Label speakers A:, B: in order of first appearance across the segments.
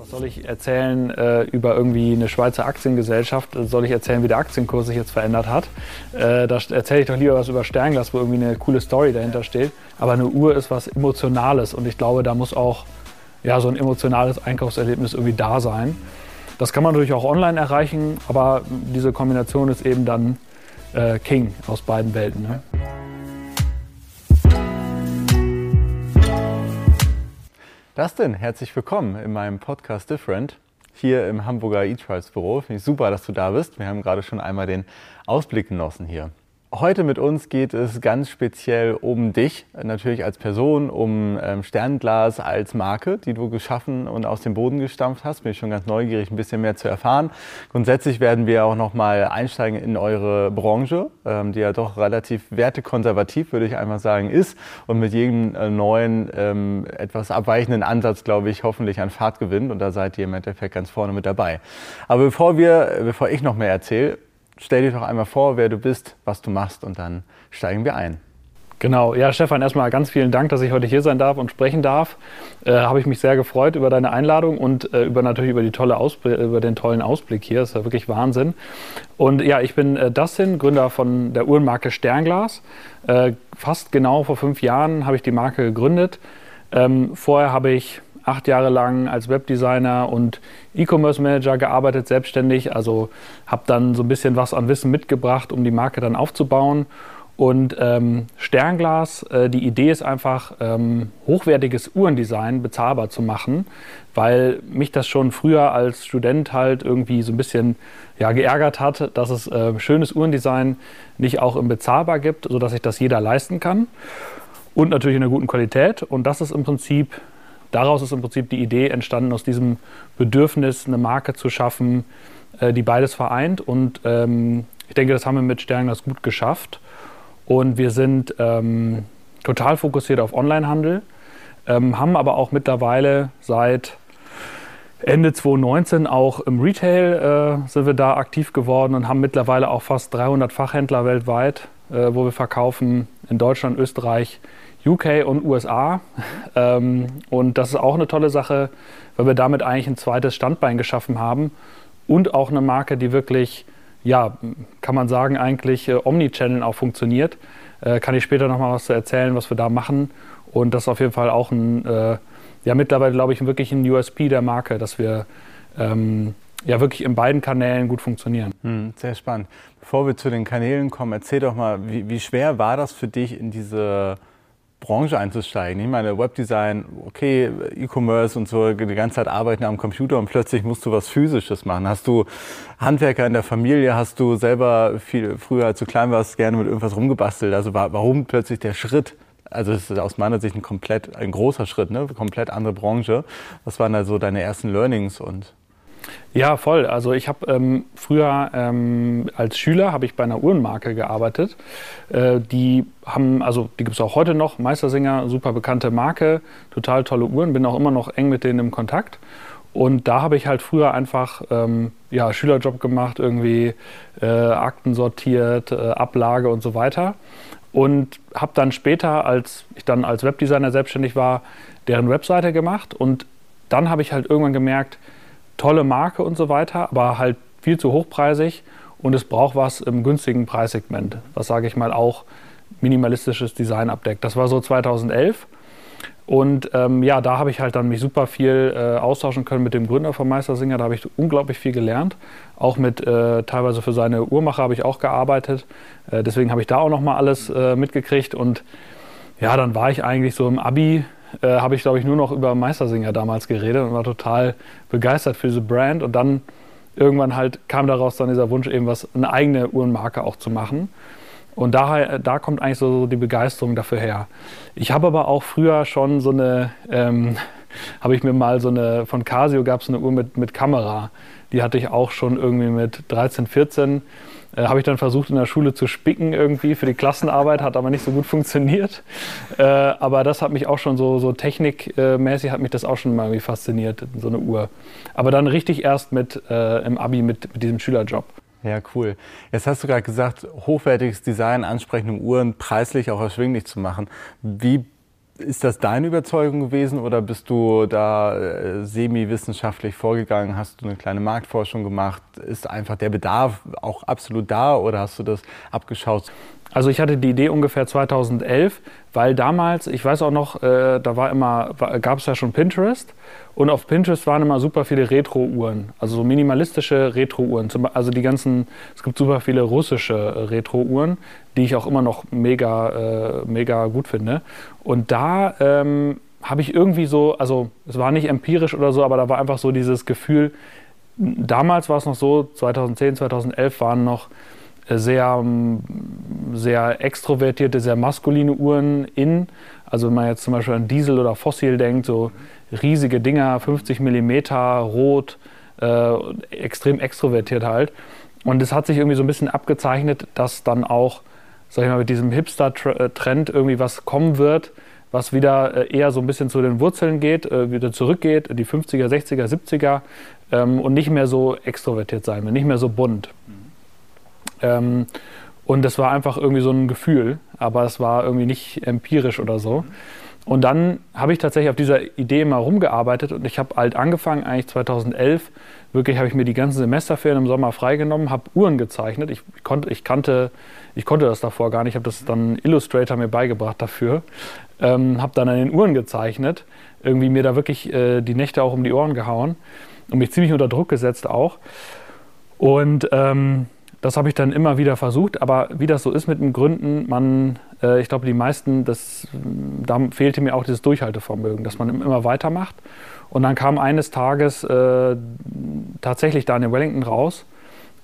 A: Was soll ich erzählen äh, über irgendwie eine Schweizer Aktiengesellschaft? Soll ich erzählen, wie der Aktienkurs sich jetzt verändert hat? Äh, da erzähle ich doch lieber was über Sternglas, wo irgendwie eine coole Story dahinter steht. Aber eine Uhr ist was Emotionales und ich glaube, da muss auch ja, so ein emotionales Einkaufserlebnis irgendwie da sein. Das kann man natürlich auch online erreichen, aber diese Kombination ist eben dann äh, King aus beiden Welten. Ne?
B: Dustin, herzlich willkommen in meinem Podcast Different hier im Hamburger eTrials Büro. Finde ich super, dass du da bist. Wir haben gerade schon einmal den Ausblick genossen hier. Heute mit uns geht es ganz speziell um dich, natürlich als Person, um ähm, Sternglas als Marke, die du geschaffen und aus dem Boden gestampft hast. Bin ich schon ganz neugierig, ein bisschen mehr zu erfahren. Grundsätzlich werden wir auch noch mal einsteigen in eure Branche, ähm, die ja doch relativ wertekonservativ, würde ich einfach sagen, ist und mit jedem äh, neuen, ähm, etwas abweichenden Ansatz, glaube ich, hoffentlich an Fahrt gewinnt. Und da seid ihr im Endeffekt ganz vorne mit dabei. Aber bevor wir, bevor ich noch mehr erzähle, stell dir doch einmal vor, wer du bist, was du machst und dann steigen wir ein.
A: Genau, ja, Stefan, erstmal ganz vielen Dank, dass ich heute hier sein darf und sprechen darf. Äh, Habe ich mich sehr gefreut über deine Einladung und äh, über natürlich über, die tolle über den tollen Ausblick hier. Das ist ja wirklich Wahnsinn. Und ja, ich bin äh, Dustin, Gründer von der Uhrenmarke Sternglas. Äh, fast genau vor fünf Jahren habe ich die Marke gegründet. Ähm, vorher habe ich acht Jahre lang als Webdesigner und E-Commerce Manager gearbeitet, selbstständig. Also habe dann so ein bisschen was an Wissen mitgebracht, um die Marke dann aufzubauen. Und ähm, Sternglas, äh, die Idee ist einfach, ähm, hochwertiges Uhrendesign bezahlbar zu machen, weil mich das schon früher als Student halt irgendwie so ein bisschen ja, geärgert hat, dass es äh, schönes Uhrendesign nicht auch im bezahlbar gibt, sodass sich das jeder leisten kann. Und natürlich in einer guten Qualität. Und das ist im Prinzip daraus ist im Prinzip die Idee entstanden, aus diesem Bedürfnis eine Marke zu schaffen, äh, die beides vereint. Und ähm, ich denke, das haben wir mit Sternglas gut geschafft. Und wir sind ähm, total fokussiert auf Onlinehandel, ähm, haben aber auch mittlerweile seit Ende 2019 auch im Retail äh, sind wir da aktiv geworden und haben mittlerweile auch fast 300 Fachhändler weltweit, äh, wo wir verkaufen in Deutschland, Österreich, UK und USA. Ähm, und das ist auch eine tolle Sache, weil wir damit eigentlich ein zweites Standbein geschaffen haben und auch eine Marke, die wirklich, ja, kann man sagen, eigentlich äh, Omnichannel auch funktioniert. Äh, kann ich später nochmal was erzählen, was wir da machen. Und das ist auf jeden Fall auch ein, äh, ja, mittlerweile glaube ich, wirklich ein USP der Marke, dass wir ähm, ja wirklich in beiden Kanälen gut funktionieren.
B: Hm, sehr spannend. Bevor wir zu den Kanälen kommen, erzähl doch mal, wie, wie schwer war das für dich in diese Branche einzusteigen. Ich meine, Webdesign, okay, E-Commerce und so, die ganze Zeit arbeiten am Computer und plötzlich musst du was Physisches machen. Hast du Handwerker in der Familie? Hast du selber viel, früher, als du klein warst, gerne mit irgendwas rumgebastelt? Also warum plötzlich der Schritt? Also es ist aus meiner Sicht ein komplett, ein großer Schritt, ne? komplett andere Branche. Was waren da so deine ersten Learnings und
A: ja, voll. Also ich habe ähm, früher ähm, als Schüler habe ich bei einer Uhrenmarke gearbeitet. Äh, die haben, also die gibt es auch heute noch, Meistersinger, super bekannte Marke, total tolle Uhren, bin auch immer noch eng mit denen im Kontakt. Und da habe ich halt früher einfach ähm, ja, Schülerjob gemacht, irgendwie äh, Akten sortiert, äh, Ablage und so weiter. Und habe dann später, als ich dann als Webdesigner selbstständig war, deren Webseite gemacht. Und dann habe ich halt irgendwann gemerkt, tolle Marke und so weiter, aber halt viel zu hochpreisig und es braucht was im günstigen Preissegment, was sage ich mal auch minimalistisches Design abdeckt. Das war so 2011 und ähm, ja, da habe ich halt dann mich super viel äh, austauschen können mit dem Gründer von Meistersinger. Da habe ich unglaublich viel gelernt. Auch mit äh, teilweise für seine Uhrmacher habe ich auch gearbeitet. Äh, deswegen habe ich da auch noch mal alles äh, mitgekriegt und ja, dann war ich eigentlich so im Abi äh, habe ich, glaube ich, nur noch über Meistersinger damals geredet und war total begeistert für diese Brand. Und dann irgendwann halt kam daraus dann dieser Wunsch, eben was eine eigene Uhrenmarke auch zu machen. Und da, da kommt eigentlich so die Begeisterung dafür her. Ich habe aber auch früher schon so eine, ähm, habe ich mir mal so eine, von Casio gab es eine Uhr mit, mit Kamera. Die hatte ich auch schon irgendwie mit 13, 14 äh, Habe ich dann versucht in der Schule zu spicken irgendwie für die Klassenarbeit, hat aber nicht so gut funktioniert. Äh, aber das hat mich auch schon so, so technikmäßig hat mich das auch schon mal irgendwie fasziniert, so eine Uhr. Aber dann richtig erst mit äh, im Abi mit, mit diesem Schülerjob.
B: Ja, cool. Jetzt hast du gerade gesagt, hochwertiges Design, ansprechende Uhren, preislich auch erschwinglich zu machen. Wie Ist das deine Überzeugung gewesen oder bist du da äh, semi-wissenschaftlich vorgegangen? Hast du eine kleine Marktforschung gemacht? Ist einfach der Bedarf auch absolut da oder hast du das abgeschaut?
A: Also ich hatte die Idee ungefähr 2011, weil damals, ich weiß auch noch, äh, da war immer, gab es ja schon Pinterest und auf Pinterest waren immer super viele Retro-Uhren, also so minimalistische Retro-Uhren. Also die ganzen, es gibt super viele russische äh, Retro-Uhren, die ich auch immer noch mega, äh, mega gut finde. Und da ähm, habe ich irgendwie so, also es war nicht empirisch oder so, aber da war einfach so dieses Gefühl, damals war es noch so, 2010, 2011 waren noch sehr, ähm, sehr extrovertierte, sehr maskuline Uhren in. Also wenn man jetzt zum Beispiel an Diesel oder Fossil denkt, so riesige Dinger, 50 mm, rot, äh, extrem extrovertiert halt. Und es hat sich irgendwie so ein bisschen abgezeichnet, dass dann auch, sag ich mal, mit diesem Hipster-Trend irgendwie was kommen wird, was wieder äh, eher so ein bisschen zu den Wurzeln geht, äh, wieder zurückgeht, die 50er, 60er, 70er ähm, und nicht mehr so extrovertiert sein will, nicht mehr so bunt. Ähm, und das war einfach irgendwie so ein Gefühl, aber es war irgendwie nicht empirisch oder so. Und dann habe ich tatsächlich auf dieser Idee mal rumgearbeitet und ich habe halt angefangen, eigentlich 2011, wirklich habe ich mir die ganzen Semesterferien im Sommer freigenommen, habe Uhren gezeichnet. Ich, konnte, ich, kannte, ich konnte das davor gar nicht, ich habe das dann Illustrator mir beigebracht dafür. Ähm, habe dann an den Uhren gezeichnet, irgendwie mir da wirklich äh, die Nächte auch um die Ohren gehauen und mich ziemlich unter Druck gesetzt auch. Und ähm, das habe ich dann immer wieder versucht, aber wie das so ist mit den Gründen, man, äh, ich glaube, die meisten, das, da fehlte mir auch dieses Durchhaltevermögen, dass man immer weitermacht. Und dann kam eines Tages äh, tatsächlich Daniel Wellington raus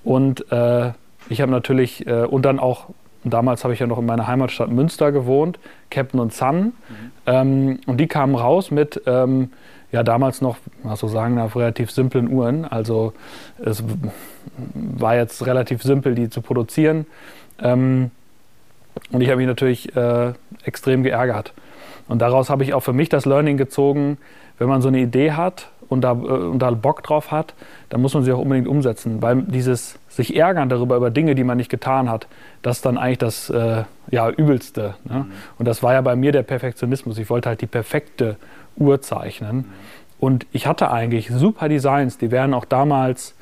A: und äh, ich habe natürlich, äh, und dann auch, damals habe ich ja noch in meiner Heimatstadt Münster gewohnt, Captain und Sun, mhm. ähm, und die kamen raus mit, ähm, ja damals noch, was so sagen, auf relativ simplen Uhren. Also es war jetzt relativ simpel, die zu produzieren. Ähm, und ich habe mich natürlich äh, extrem geärgert. Und daraus habe ich auch für mich das Learning gezogen, wenn man so eine Idee hat und da, äh, und da Bock drauf hat, dann muss man sie auch unbedingt umsetzen. Weil dieses sich ärgern darüber, über Dinge, die man nicht getan hat, das ist dann eigentlich das äh, ja, Übelste. Ne? Mhm. Und das war ja bei mir der Perfektionismus. Ich wollte halt die perfekte Uhr zeichnen. Mhm. Und ich hatte eigentlich super Designs, die wären auch damals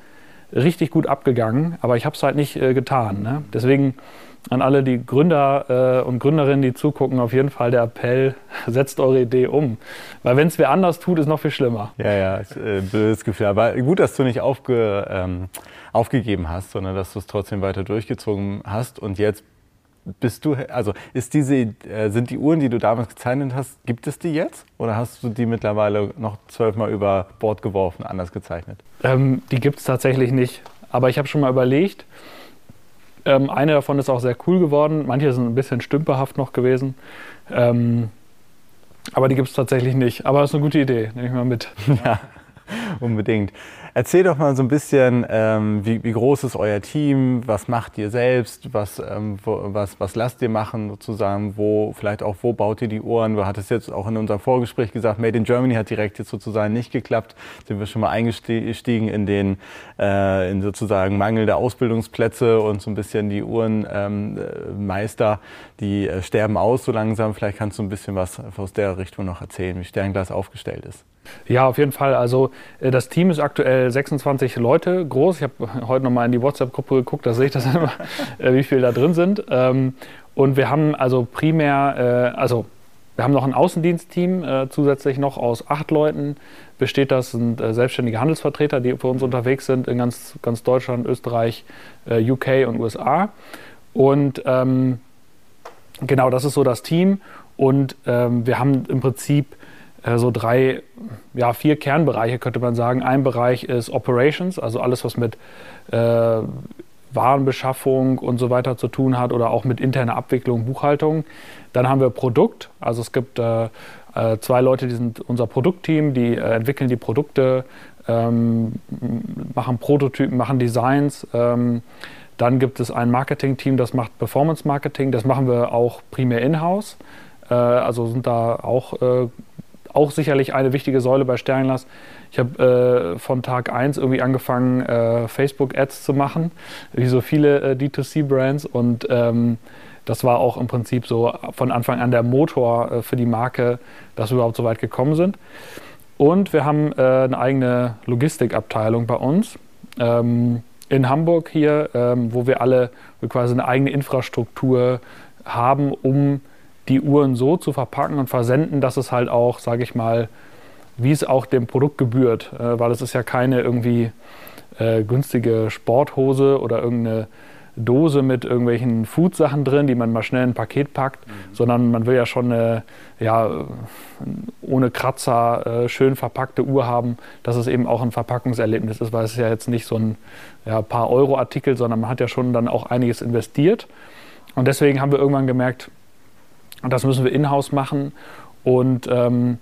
A: richtig gut abgegangen, aber ich habe es halt nicht äh, getan. Ne? Deswegen an alle die Gründer äh, und Gründerinnen, die zugucken, auf jeden Fall der Appell, setzt eure Idee um. Weil wenn es wer anders tut, ist noch viel schlimmer.
B: Ja, ja, ist, äh, blödes Gefühl. Aber gut, dass du nicht aufge, ähm, aufgegeben hast, sondern dass du es trotzdem weiter durchgezogen hast und jetzt bist du, also ist diese, äh, sind die Uhren, die du damals gezeichnet hast, gibt es die jetzt? Oder hast du die mittlerweile noch zwölfmal über Bord geworfen, anders gezeichnet?
A: Ähm, die gibt es tatsächlich nicht. Aber ich habe schon mal überlegt, ähm, eine davon ist auch sehr cool geworden. Manche sind ein bisschen stümperhaft noch gewesen. Ähm, aber die gibt es tatsächlich nicht. Aber das ist eine gute Idee, nehme ich mal mit.
B: Ja, unbedingt. Erzähl doch mal so ein bisschen, ähm, wie, wie, groß ist euer Team, was macht ihr selbst, was, ähm, wo, was, was lasst ihr machen sozusagen, wo, vielleicht auch, wo baut ihr die Ohren? Du hattest jetzt auch in unserem Vorgespräch gesagt, Made in Germany hat direkt jetzt sozusagen nicht geklappt. Sind wir schon mal eingestiegen in den, äh, in sozusagen Mangel der Ausbildungsplätze und so ein bisschen die Uhrenmeister, ähm, die äh, sterben aus so langsam. Vielleicht kannst du ein bisschen was aus der Richtung noch erzählen, wie Sternglas aufgestellt ist.
A: Ja, auf jeden Fall. Also äh, das Team ist aktuell 26 Leute groß. Ich habe heute nochmal in die WhatsApp-Gruppe geguckt, da sehe ich das immer, äh, wie viele da drin sind. Ähm, und wir haben also primär, äh, also wir haben noch ein Außendienstteam zusätzlich noch aus acht Leuten. Besteht das sind selbstständige Handelsvertreter, die für uns unterwegs sind in ganz, ganz Deutschland, Österreich, UK und USA. Und ähm, genau, das ist so das Team. Und ähm, wir haben im Prinzip äh, so drei, ja, vier Kernbereiche, könnte man sagen. Ein Bereich ist Operations, also alles, was mit äh, Warenbeschaffung und so weiter zu tun hat oder auch mit interner Abwicklung, Buchhaltung. Dann haben wir Produkt, also es gibt äh, äh zwei Leute, die sind unser Produktteam, die äh, entwickeln die Produkte, ähm, machen Prototypen, machen Designs. Ähm, dann gibt es ein Marketing-Team, das macht Performance-Marketing. Das machen wir auch primär in-house. Äh, also sind da auch auch sicherlich eine wichtige Säule bei Sternglas. Ich habe äh, von Tag 1 irgendwie angefangen, äh, Facebook-Ads zu machen, wie so viele äh, D2C-Brands. Und ähm, das war auch im Prinzip so von Anfang an der Motor äh, für die Marke, dass wir überhaupt so weit gekommen sind. Und wir haben äh, eine eigene Logistikabteilung bei uns ähm, in Hamburg hier, ähm, wo wir alle quasi eine eigene Infrastruktur haben, um die Uhren so zu verpacken und versenden, dass es halt auch, sage ich mal, wie es auch dem Produkt gebührt, äh, weil es ist ja keine irgendwie äh, günstige Sporthose oder irgendeine Dose mit irgendwelchen Food-Sachen drin, die man mal schnell in ein Paket packt, mhm. sondern man will ja schon eine ja, ohne Kratzer äh, schön verpackte Uhr haben, dass es eben auch ein Verpackungserlebnis ist, weil es ist ja jetzt nicht so ein ja, paar Euro-Artikel, sondern man hat ja schon dann auch einiges investiert. Und deswegen haben wir irgendwann gemerkt, das müssen wir in-house machen. Und ähm,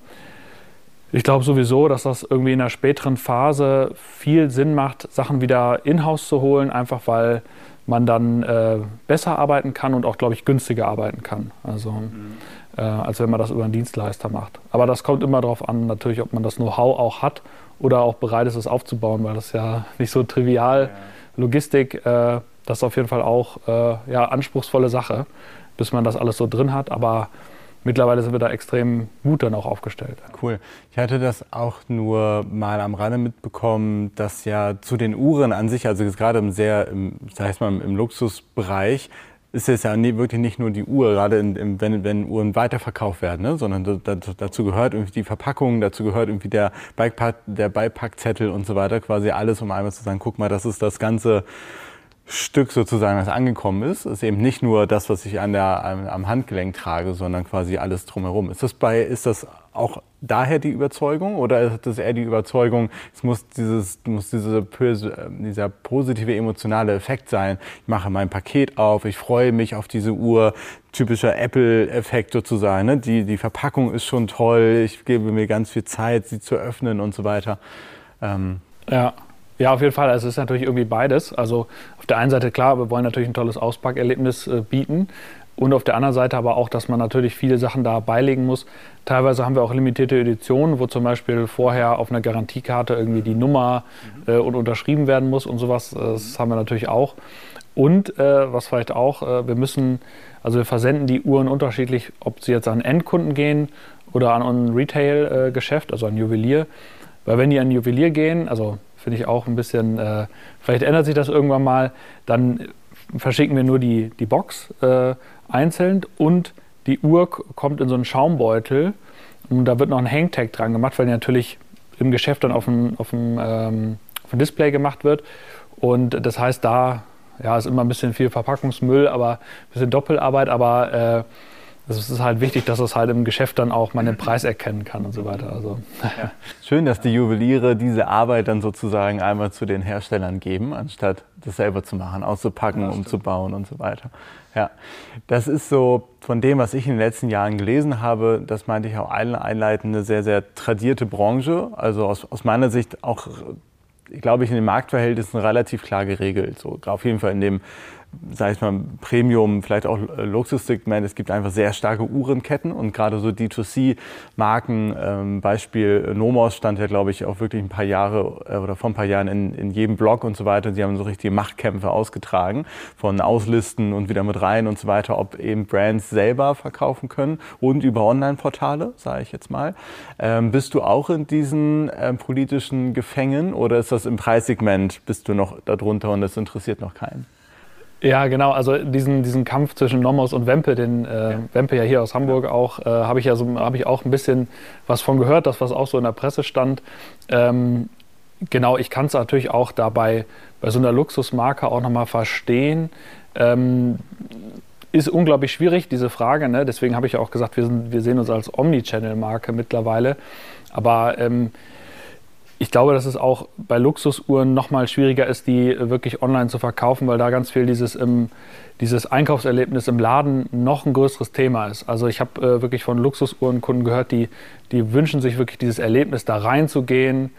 A: ich glaube sowieso, dass das irgendwie in einer späteren Phase viel Sinn macht, Sachen wieder in-house zu holen, einfach weil man dann äh, besser arbeiten kann und auch, glaube ich, günstiger arbeiten kann. Also, mhm. äh, als wenn man das über einen Dienstleister macht. Aber das kommt immer darauf an, natürlich, ob man das Know-how auch hat oder auch bereit ist, es aufzubauen, weil das ist ja nicht so trivial. Ja. Logistik, äh, das ist auf jeden Fall auch äh, ja, anspruchsvolle Sache, bis man das alles so drin hat. Aber mittlerweile sind wir da extrem gut dann auch aufgestellt.
B: Cool. Ich hatte das auch nur mal am Rande mitbekommen, dass ja zu den Uhren an sich, also gerade im sehr, im, sag ich mal, im Luxusbereich, ist es ja wirklich nicht nur die Uhr, gerade in, in, wenn, wenn Uhren weiterverkauft werden, ne? sondern dazu, dazu gehört irgendwie die Verpackung, dazu gehört irgendwie der, Beipack, der Beipackzettel und so weiter, quasi alles, um einmal zu sagen, guck mal, das ist das ganze Stück sozusagen, das angekommen ist, ist eben nicht nur das, was ich an der, am Handgelenk trage, sondern quasi alles drumherum. Ist das, bei, ist das auch daher die Überzeugung oder ist das eher die Überzeugung, es muss, dieses, muss diese, dieser positive emotionale Effekt sein? Ich mache mein Paket auf, ich freue mich auf diese Uhr, typischer Apple-Effekt sozusagen. Ne? Die, die Verpackung ist schon toll, ich gebe mir ganz viel Zeit, sie zu öffnen und so weiter.
A: Ähm, ja. Ja, auf jeden Fall. Also es ist natürlich irgendwie beides. Also auf der einen Seite klar, wir wollen natürlich ein tolles Auspackerlebnis äh, bieten. Und auf der anderen Seite aber auch, dass man natürlich viele Sachen da beilegen muss. Teilweise haben wir auch limitierte Editionen, wo zum Beispiel vorher auf einer Garantiekarte irgendwie die Nummer äh, und unterschrieben werden muss und sowas. Das haben wir natürlich auch. Und äh, was vielleicht auch, äh, wir müssen, also wir versenden die Uhren unterschiedlich, ob sie jetzt an Endkunden gehen oder an ein Retail-Geschäft, also an Juwelier. Weil wenn die an Juwelier gehen, also Finde ich auch ein bisschen, äh, vielleicht ändert sich das irgendwann mal. Dann verschicken wir nur die, die Box äh, einzeln und die Uhr kommt in so einen Schaumbeutel und da wird noch ein Hangtag dran gemacht, weil die natürlich im Geschäft dann auf dem, auf dem, ähm, auf dem Display gemacht wird. Und das heißt, da ja, ist immer ein bisschen viel Verpackungsmüll, aber ein bisschen Doppelarbeit, aber äh, es ist halt wichtig, dass es halt im Geschäft dann auch mal den Preis erkennen kann und so weiter. Also.
B: Ja. Schön, dass die Juweliere diese Arbeit dann sozusagen einmal zu den Herstellern geben, anstatt das selber zu machen, auszupacken, umzubauen und so weiter. Ja, das ist so von dem, was ich in den letzten Jahren gelesen habe, das meinte ich auch einleitend, eine sehr, sehr tradierte Branche. Also aus, aus meiner Sicht auch, glaube ich, in den Marktverhältnissen relativ klar geregelt. So, auf jeden Fall in dem sage ich mal, Premium, vielleicht auch Luxussegment. Es gibt einfach sehr starke Uhrenketten und gerade so D2C-Marken, ähm, Beispiel Nomos stand ja, glaube ich, auch wirklich ein paar Jahre äh, oder vor ein paar Jahren in, in jedem Blog und so weiter. Sie haben so richtige Machtkämpfe ausgetragen, von Auslisten und wieder mit rein und so weiter, ob eben Brands selber verkaufen können und über Online-Portale, sage ich jetzt mal. Ähm, bist du auch in diesen ähm, politischen Gefängen oder ist das im Preissegment, bist du noch darunter und das interessiert noch keinen?
A: Ja, genau. Also diesen, diesen Kampf zwischen Nomos und Wempe, den äh, ja. Wempe ja hier aus Hamburg auch, äh, habe ich ja so, habe ich auch ein bisschen was von gehört, das was auch so in der Presse stand. Ähm, genau, ich kann es natürlich auch dabei bei so einer Luxusmarke auch nochmal verstehen. Ähm, ist unglaublich schwierig, diese Frage. Ne? Deswegen habe ich ja auch gesagt, wir, sind, wir sehen uns als Omnichannel-Marke mittlerweile. Aber ähm, ich glaube, dass es auch bei Luxusuhren noch mal schwieriger ist, die wirklich online zu verkaufen, weil da ganz viel dieses, im, dieses Einkaufserlebnis im Laden noch ein größeres Thema ist. Also ich habe äh, wirklich von Luxusuhrenkunden gehört, die, die wünschen sich wirklich dieses Erlebnis, da reinzugehen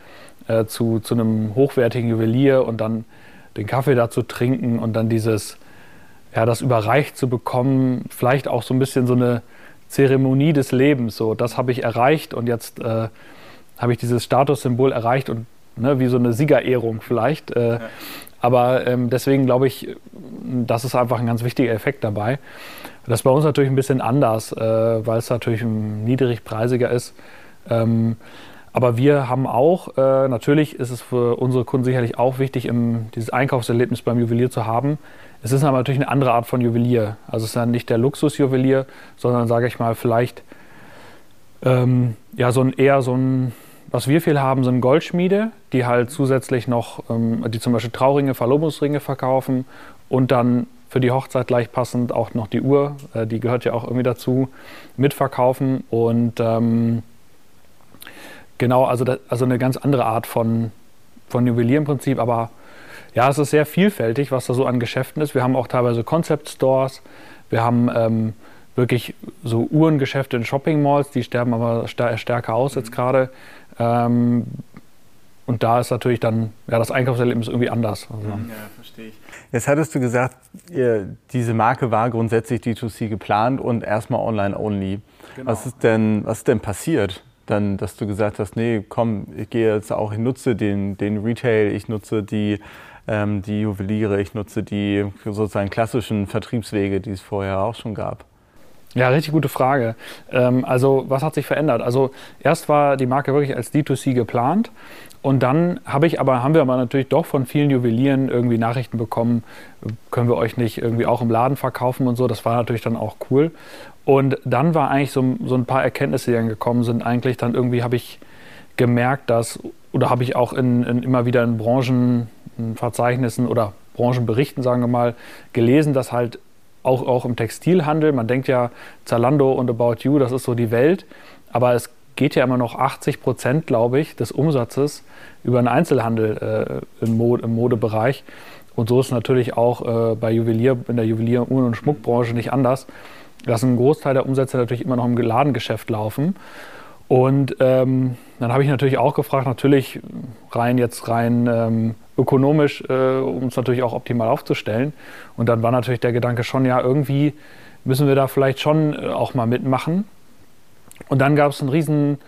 A: äh, zu, zu einem hochwertigen Juwelier und dann den Kaffee da zu trinken und dann dieses, ja, das überreicht zu bekommen, vielleicht auch so ein bisschen so eine Zeremonie des Lebens. So, das habe ich erreicht und jetzt äh, habe ich dieses Statussymbol erreicht und ne, wie so eine Siegerehrung vielleicht. Äh, ja. Aber ähm, deswegen glaube ich, das ist einfach ein ganz wichtiger Effekt dabei. Das ist bei uns natürlich ein bisschen anders, äh, weil es natürlich niedrigpreisiger ist. Ähm, aber wir haben auch, äh, natürlich ist es für unsere Kunden sicherlich auch wichtig, im, dieses Einkaufserlebnis beim Juwelier zu haben. Es ist aber natürlich eine andere Art von Juwelier. Also es ist dann nicht der Luxusjuwelier, sondern sage ich mal vielleicht ähm, ja so ein eher so ein, was wir viel haben, sind Goldschmiede, die halt zusätzlich noch, ähm, die zum Beispiel Trauringe, Verlobungsringe verkaufen und dann für die Hochzeit gleich passend auch noch die Uhr, äh, die gehört ja auch irgendwie dazu, mitverkaufen. Und ähm, Genau, also, das, also eine ganz andere Art von, von Juwelier im Prinzip, aber ja, es ist sehr vielfältig, was da so an Geschäften ist. Wir haben auch teilweise Concept Stores, wir haben ähm, wirklich so Uhrengeschäfte in Shopping Malls, die sterben aber stärker aus jetzt mhm. gerade. Ähm, und da ist natürlich dann ja, das Einkaufserlebnis irgendwie anders. Also.
B: Ja, verstehe ich. Jetzt hattest du gesagt, ihr, diese Marke war grundsätzlich D2C geplant und erstmal online only. Genau. Was, ist denn, was ist denn passiert? dann, dass du gesagt hast, nee, komm, ich gehe jetzt auch, ich nutze den, den Retail, ich nutze die, ähm, die Juweliere, ich nutze die sozusagen klassischen Vertriebswege, die es vorher auch schon gab?
A: Ja, richtig gute Frage. Ähm, also, was hat sich verändert? Also, erst war die Marke wirklich als D2C geplant und dann habe ich aber, haben wir aber natürlich doch von vielen Juwelieren irgendwie Nachrichten bekommen, können wir euch nicht irgendwie auch im Laden verkaufen und so. Das war natürlich dann auch cool. Und dann war eigentlich so, so ein paar Erkenntnisse, die dann gekommen sind. Eigentlich dann irgendwie habe ich gemerkt, dass, oder habe ich auch in, in, immer wieder in Branchenverzeichnissen oder Branchenberichten, sagen wir mal, gelesen, dass halt auch, auch im Textilhandel, man denkt ja Zalando und About You, das ist so die Welt, aber es geht ja immer noch 80 Prozent, glaube ich, des Umsatzes über den Einzelhandel äh, im, Mode, im Modebereich. Und so ist es natürlich auch äh, bei Juwelier, in der Juwelier-, Uhren- und Schmuckbranche nicht anders dass ein Großteil der Umsätze natürlich immer noch im Ladengeschäft laufen. Und ähm, dann habe ich natürlich auch gefragt, natürlich rein jetzt rein ähm, ökonomisch, äh, um es natürlich auch optimal aufzustellen. Und dann war natürlich der Gedanke schon, ja, irgendwie müssen wir da vielleicht schon äh, auch mal mitmachen. Und dann gab es eine riesen,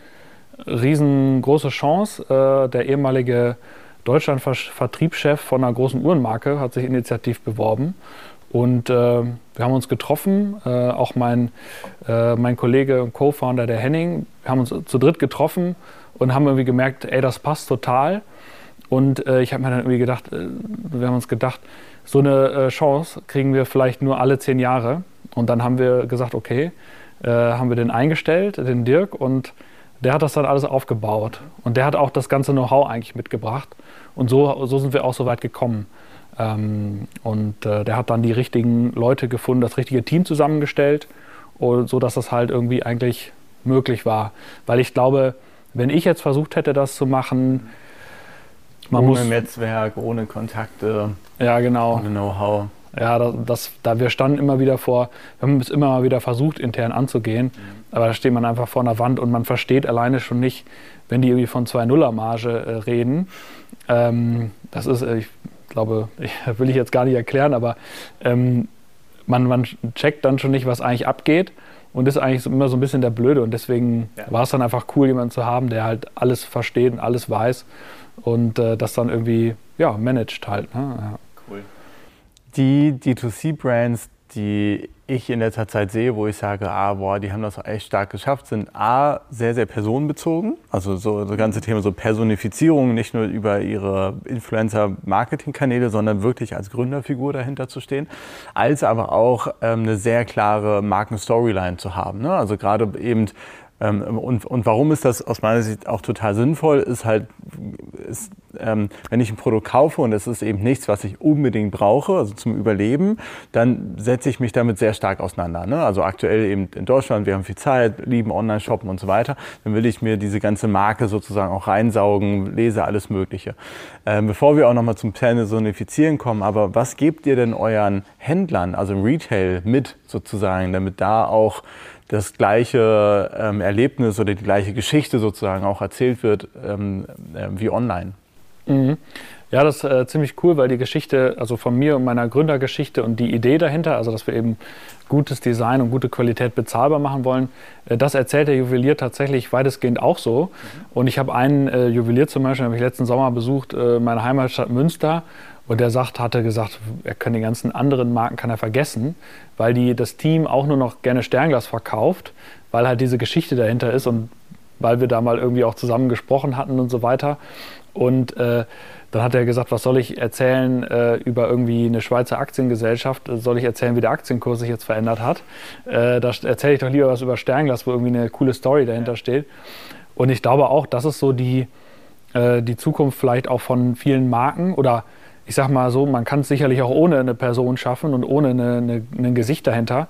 A: riesengroße Chance. Äh, der ehemalige Deutschland-Vertriebschef von einer großen Uhrenmarke hat sich initiativ beworben und äh, wir haben uns getroffen, äh, auch mein, äh, mein Kollege und Co-Founder, der Henning, wir haben uns zu dritt getroffen und haben irgendwie gemerkt, ey, das passt total. Und äh, ich habe mir dann irgendwie gedacht, äh, wir haben uns gedacht, so eine äh, Chance kriegen wir vielleicht nur alle zehn Jahre. Und dann haben wir gesagt, okay, haben wir den eingestellt, den Dirk, und der hat das dann alles aufgebaut. Und der hat auch das ganze Know-how eigentlich mitgebracht. Und so, so sind wir auch so weit gekommen. Ähm, und äh, der hat dann die richtigen Leute gefunden, das richtige Team zusammengestellt, und, so dass das halt irgendwie eigentlich möglich war. Weil ich glaube, wenn ich jetzt versucht hätte, das zu machen,
B: man ohne muss, Netzwerk, ohne Kontakte,
A: ja genau,
B: ohne Know-how.
A: Ja, das, das, da wir standen immer wieder vor, wir haben es immer mal wieder versucht, intern anzugehen, mhm. aber da steht man einfach vor einer Wand und man versteht alleine schon nicht, wenn die irgendwie von 2-0er-Marge äh, reden. Ähm, das ist, äh, ich glaube, ich, will ich jetzt gar nicht erklären, aber ähm, man, man checkt dann schon nicht, was eigentlich abgeht und ist eigentlich immer so ein bisschen der Blöde. Und deswegen ja. war es dann einfach cool, jemanden zu haben, der halt alles versteht und alles weiß und äh, das dann irgendwie ja, managt halt. Ne? Ja.
B: Cool. Die D2C-Brands, die ich in letzter Zeit sehe, wo ich sage, ah, boah, die haben das echt stark geschafft, sind A, sehr, sehr personenbezogen. Also so das ganze Thema so Personifizierung, nicht nur über ihre Influencer-Marketing-Kanäle, sondern wirklich als Gründerfigur dahinter zu stehen, als aber auch ähm, eine sehr klare Marken-Storyline zu haben. Ne? Also gerade eben und, und warum ist das aus meiner Sicht auch total sinnvoll, ist halt, ist, ähm, wenn ich ein Produkt kaufe und es ist eben nichts, was ich unbedingt brauche, also zum Überleben, dann setze ich mich damit sehr stark auseinander. Ne? Also aktuell eben in Deutschland, wir haben viel Zeit, lieben Online-Shoppen und so weiter, dann will ich mir diese ganze Marke sozusagen auch reinsaugen, lese alles Mögliche. Ähm, bevor wir auch nochmal zum Personifizieren kommen, aber was gebt ihr denn euren Händlern, also im Retail, mit sozusagen, damit da auch das gleiche ähm, Erlebnis oder die gleiche Geschichte sozusagen auch erzählt wird ähm, äh, wie online.
A: Mhm. Ja, das ist äh, ziemlich cool, weil die Geschichte, also von mir und meiner Gründergeschichte und die Idee dahinter, also dass wir eben gutes Design und gute Qualität bezahlbar machen wollen, äh, das erzählt der Juwelier tatsächlich weitestgehend auch so. Mhm. Und ich habe einen äh, Juwelier zum Beispiel, habe ich letzten Sommer besucht, äh, meine Heimatstadt Münster. Und der sagt, hatte gesagt, er kann die ganzen anderen Marken kann er vergessen, weil die, das Team auch nur noch gerne Sternglas verkauft, weil halt diese Geschichte dahinter ist und weil wir da mal irgendwie auch zusammen gesprochen hatten und so weiter. Und äh, dann hat er gesagt, was soll ich erzählen äh, über irgendwie eine Schweizer Aktiengesellschaft? Soll ich erzählen, wie der Aktienkurs sich jetzt verändert hat? Äh, da erzähle ich doch lieber was über Sternglas, wo irgendwie eine coole Story dahinter steht. Und ich glaube auch, das ist so die, äh, die Zukunft vielleicht auch von vielen Marken oder ich sag mal so, man kann es sicherlich auch ohne eine Person schaffen und ohne eine, eine, ein Gesicht dahinter.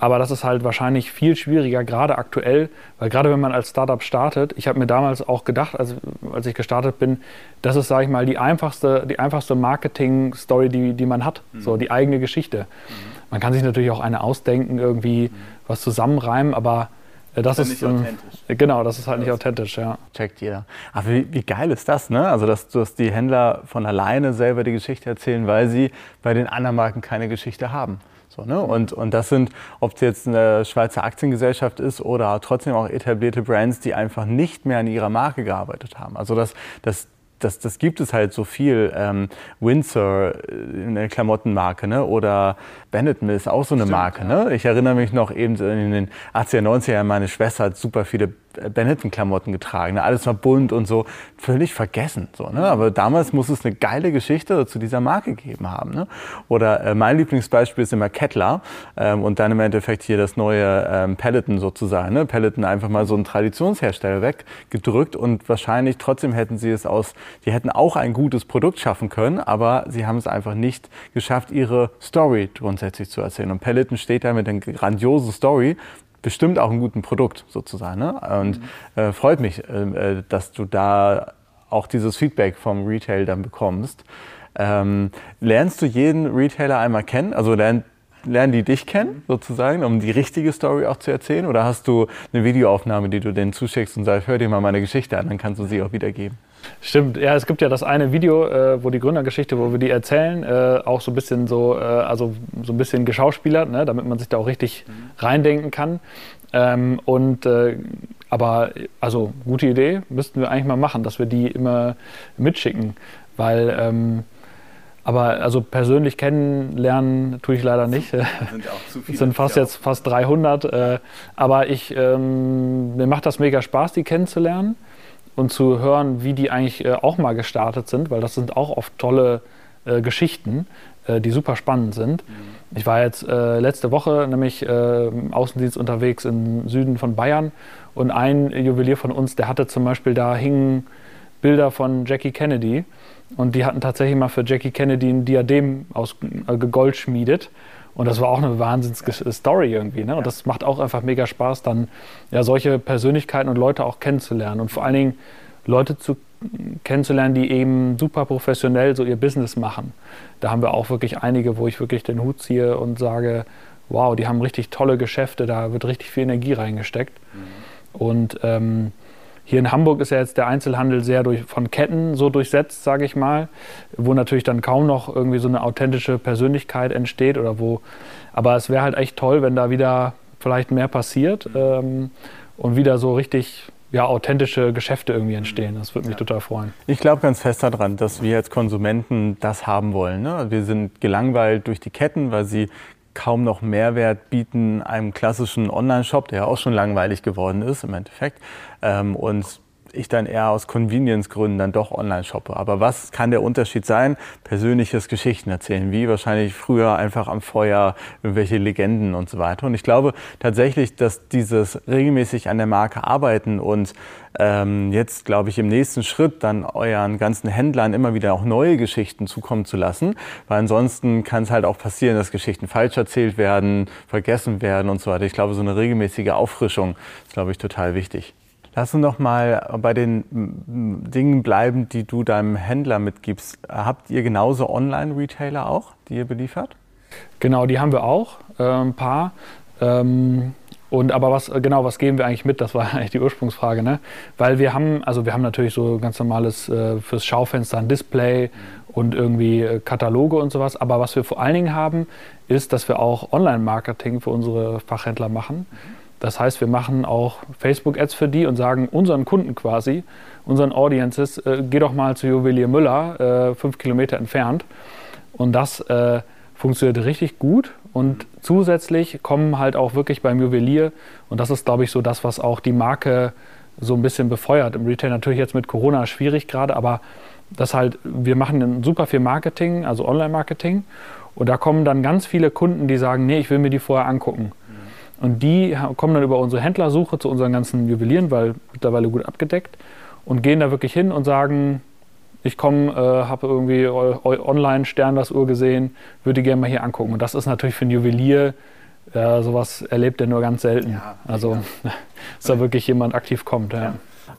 A: Aber das ist halt wahrscheinlich viel schwieriger, gerade aktuell, weil gerade wenn man als Startup startet, ich habe mir damals auch gedacht, als, als ich gestartet bin, das ist, sage ich mal, die einfachste, die einfachste Marketing-Story, die, die man hat, mhm. so die eigene Geschichte. Mhm. Man kann sich natürlich auch eine ausdenken, irgendwie mhm. was zusammenreimen, aber das ist, ähm, genau, das ist halt nicht authentisch, ja.
B: Checkt jeder. Aber wie, wie, geil ist das, ne? Also, dass, dass die Händler von alleine selber die Geschichte erzählen, weil sie bei den anderen Marken keine Geschichte haben. So, ne? und, und das sind, ob es jetzt eine Schweizer Aktiengesellschaft ist oder trotzdem auch etablierte Brands, die einfach nicht mehr an ihrer Marke gearbeitet haben. Also das, das, das, das gibt es halt so viel. Ähm, Windsor, äh, eine Klamottenmarke, ne? oder Benetton ist auch so eine Stimmt, Marke. Ja. Ne? Ich erinnere mich noch eben in den 80er, 90er Jahren, meine Schwester hat super viele Benetton-Klamotten getragen. Ne? Alles war bunt und so. Völlig vergessen. So, ne? Aber damals muss es eine geile Geschichte zu dieser Marke gegeben haben. Ne? Oder äh, mein Lieblingsbeispiel ist immer Kettler ähm, und dann im Endeffekt hier das neue ähm, Peloton sozusagen. Ne? Peloton einfach mal so einen Traditionshersteller weggedrückt und wahrscheinlich trotzdem hätten sie es aus, die hätten auch ein gutes Produkt schaffen können, aber sie haben es einfach nicht geschafft, ihre Story grundsätzlich zu erzählen. Und Peloton steht da mit einer grandiosen Story, bestimmt auch ein gutes Produkt sozusagen. Ne? Und mhm. äh, freut mich, äh, äh, dass du da auch dieses Feedback vom Retail dann bekommst. Ähm, lernst du jeden Retailer einmal kennen? Also lern, lernen die dich kennen mhm. sozusagen, um die richtige Story auch zu erzählen? Oder hast du eine Videoaufnahme, die du denen zuschickst und sagst, hör dir mal meine Geschichte an, dann kannst du sie auch wiedergeben?
A: Stimmt, ja, es gibt ja das eine Video, äh, wo die Gründergeschichte, wo wir die erzählen, äh, auch so ein bisschen so, äh, also so ein bisschen geschauspielert, ne, damit man sich da auch richtig mhm. reindenken kann. Ähm, und äh, aber also gute Idee, müssten wir eigentlich mal machen, dass wir die immer mitschicken, weil ähm, aber also persönlich kennenlernen tue ich leider nicht. Das sind auch zu viele. Es sind fast jetzt fast 300. Äh, aber ich, ähm, mir macht das mega Spaß, die kennenzulernen und zu hören, wie die eigentlich äh, auch mal gestartet sind, weil das sind auch oft tolle äh, Geschichten, äh, die super spannend sind. Mhm. Ich war jetzt äh, letzte Woche nämlich im Außendienst unterwegs im Süden von Bayern und ein Juwelier von uns, der hatte zum Beispiel, da hingen Bilder von Jackie Kennedy und die hatten tatsächlich mal für Jackie Kennedy ein Diadem aus äh, Gold schmiedet. Und das war auch eine Wahnsinns-Story irgendwie. Ne? Und das macht auch einfach mega Spaß, dann ja, solche Persönlichkeiten und Leute auch kennenzulernen. Und vor allen Dingen Leute zu kennenzulernen, die eben super professionell so ihr Business machen. Da haben wir auch wirklich einige, wo ich wirklich den Hut ziehe und sage, wow, die haben richtig tolle Geschäfte, da wird richtig viel Energie reingesteckt. Mhm. Und ähm, hier in Hamburg ist ja jetzt der Einzelhandel sehr durch, von Ketten so durchsetzt, sage ich mal, wo natürlich dann kaum noch irgendwie so eine authentische Persönlichkeit entsteht oder wo. Aber es wäre halt echt toll, wenn da wieder vielleicht mehr passiert ähm, und wieder so richtig ja, authentische Geschäfte irgendwie entstehen. Das würde mich ja. total freuen.
B: Ich glaube ganz fest daran, dass wir als Konsumenten das haben wollen. Ne? Wir sind gelangweilt durch die Ketten, weil sie kaum noch Mehrwert bieten einem klassischen Online-Shop, der ja auch schon langweilig geworden ist im Endeffekt. Ähm, und ich dann eher aus Convenience-Gründen dann doch online shoppe. Aber was kann der Unterschied sein? Persönliches Geschichten erzählen, wie wahrscheinlich früher einfach am Feuer irgendwelche Legenden und so weiter. Und ich glaube tatsächlich, dass dieses regelmäßig an der Marke arbeiten und ähm, jetzt, glaube ich, im nächsten Schritt dann euren ganzen Händlern immer wieder auch neue Geschichten zukommen zu lassen, weil ansonsten kann es halt auch passieren, dass Geschichten falsch erzählt werden, vergessen werden und so weiter. Ich glaube, so eine regelmäßige Auffrischung ist, glaube ich, total wichtig. Lass uns noch mal bei den Dingen bleiben, die du deinem Händler mitgibst. Habt ihr genauso Online-Retailer auch, die ihr beliefert?
A: Genau, die haben wir auch, äh, ein paar. Ähm, Und aber was genau, was geben wir eigentlich mit? Das war eigentlich die Ursprungsfrage, ne? Weil wir haben, also wir haben natürlich so ganz normales äh, fürs Schaufenster ein Display und irgendwie äh, Kataloge und sowas. Aber was wir vor allen Dingen haben, ist, dass wir auch Online-Marketing für unsere Fachhändler machen. Das heißt, wir machen auch Facebook-Ads für die und sagen unseren Kunden quasi, unseren Audiences, äh, geh doch mal zu Juwelier Müller, äh, fünf Kilometer entfernt. Und das äh, funktioniert richtig gut. Und zusätzlich kommen halt auch wirklich beim Juwelier, und das ist, glaube ich, so das, was auch die Marke so ein bisschen befeuert. Im Retail natürlich jetzt mit Corona schwierig gerade, aber das halt, wir machen super viel Marketing, also Online-Marketing. Und da kommen dann ganz viele Kunden, die sagen, nee, ich will mir die vorher angucken. Und die kommen dann über unsere Händlersuche zu unseren ganzen Juwelieren, weil mittlerweile gut abgedeckt, und gehen da wirklich hin und sagen, ich komme, äh, habe irgendwie online Stern das Uhr gesehen, würde gerne mal hier angucken. Und das ist natürlich für einen Juwelier, äh, sowas erlebt er nur ganz selten. Ja, also, dass da wirklich jemand aktiv kommt. Ja.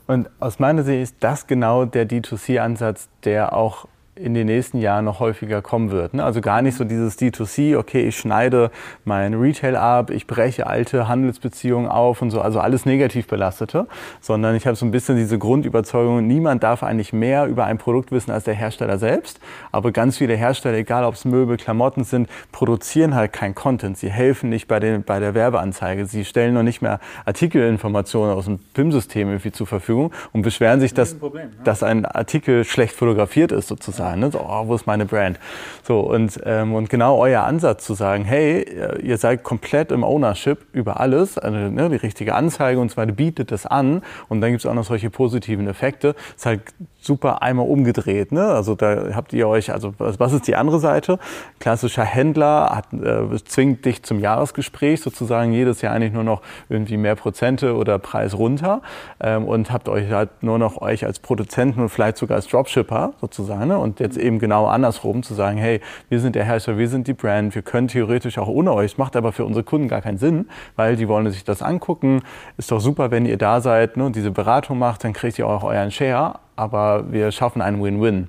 B: Und aus meiner Sicht ist das genau der D2C-Ansatz, der auch in den nächsten Jahren noch häufiger kommen wird. Ne? Also gar nicht so dieses D2C, okay, ich schneide mein Retail ab, ich breche alte Handelsbeziehungen auf und so, also alles negativ belastete, sondern ich habe so ein bisschen diese Grundüberzeugung, niemand darf eigentlich mehr über ein Produkt wissen als der Hersteller selbst. Aber ganz viele Hersteller, egal ob es Möbel, Klamotten sind, produzieren halt kein Content. Sie helfen nicht bei, den, bei der Werbeanzeige. Sie stellen noch nicht mehr Artikelinformationen aus dem PIM-System irgendwie zur Verfügung und beschweren sich, dass, Problem, ja. dass ein Artikel schlecht fotografiert ist sozusagen sein. Ne? So, oh, wo ist meine Brand? So, und, ähm, und genau euer Ansatz zu sagen, hey, ihr seid komplett im Ownership über alles, also, ne, die richtige Anzeige und zwar bietet das an und dann gibt es auch noch solche positiven Effekte, ist halt super einmal umgedreht. Ne? Also da habt ihr euch, also was ist die andere Seite? Klassischer Händler hat, äh, zwingt dich zum Jahresgespräch sozusagen jedes Jahr eigentlich nur noch irgendwie mehr Prozente oder Preis runter ähm, und habt euch halt nur noch euch als Produzenten und vielleicht sogar als Dropshipper sozusagen ne? und jetzt eben genau andersrum zu sagen, hey, wir sind der Herrscher, wir sind die Brand, wir können theoretisch auch ohne euch, macht aber für unsere Kunden gar keinen Sinn, weil die wollen sich das angucken. Ist doch super, wenn ihr da seid ne, und diese Beratung macht, dann kriegt ihr auch euren Share, aber wir schaffen einen Win-Win.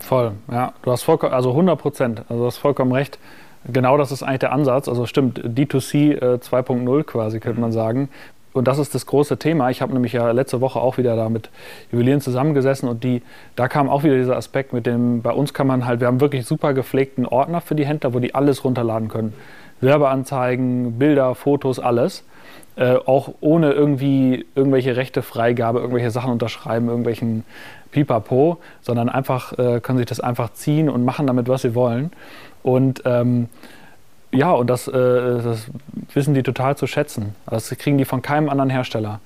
A: Voll, ja. Du hast vollkommen, also 100 Prozent, also du hast vollkommen recht. Genau das ist eigentlich der Ansatz. Also stimmt, D2C äh, 2.0 quasi, könnte man sagen und das ist das große Thema. Ich habe nämlich ja letzte Woche auch wieder da mit Juwelieren zusammengesessen und die, da kam auch wieder dieser Aspekt mit dem, bei uns kann man halt, wir haben wirklich super gepflegten Ordner für die Händler, wo die alles runterladen können. Werbeanzeigen, Bilder, Fotos, alles. Äh, auch ohne irgendwie irgendwelche Rechte Freigabe, irgendwelche Sachen unterschreiben, irgendwelchen Pipapo, sondern einfach äh, können sich das einfach ziehen und machen damit, was sie wollen. Und ähm, ja, und das, äh, das wissen die total zu schätzen. Das kriegen die von keinem anderen Hersteller.